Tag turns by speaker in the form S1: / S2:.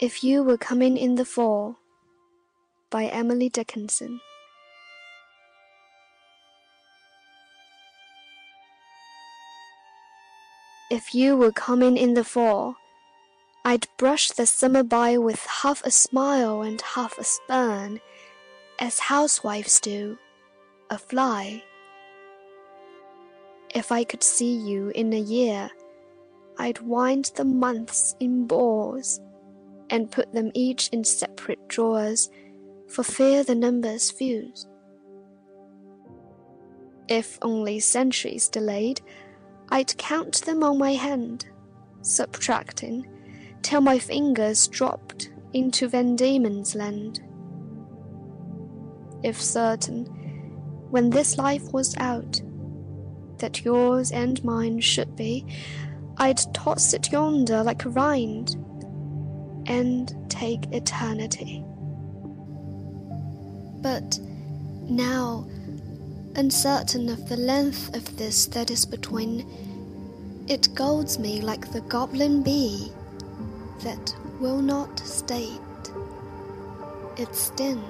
S1: If You Were Coming in the Fall by Emily Dickinson. If you were coming in the fall, I'd brush the summer by with half a smile and half a spurn, as housewives do a fly. If I could see you in a year, I'd wind the months in balls and put them each in separate drawers for fear the numbers fuse. If only centuries delayed, I'd count them on my hand, subtracting, till my fingers dropped into Van Diemen's land. If certain, when this life was out, that yours and mine should be, I'd toss it yonder like a rind and take eternity. But now, uncertain of the length of this that is between, it golds me like the goblin bee that will not state its sting.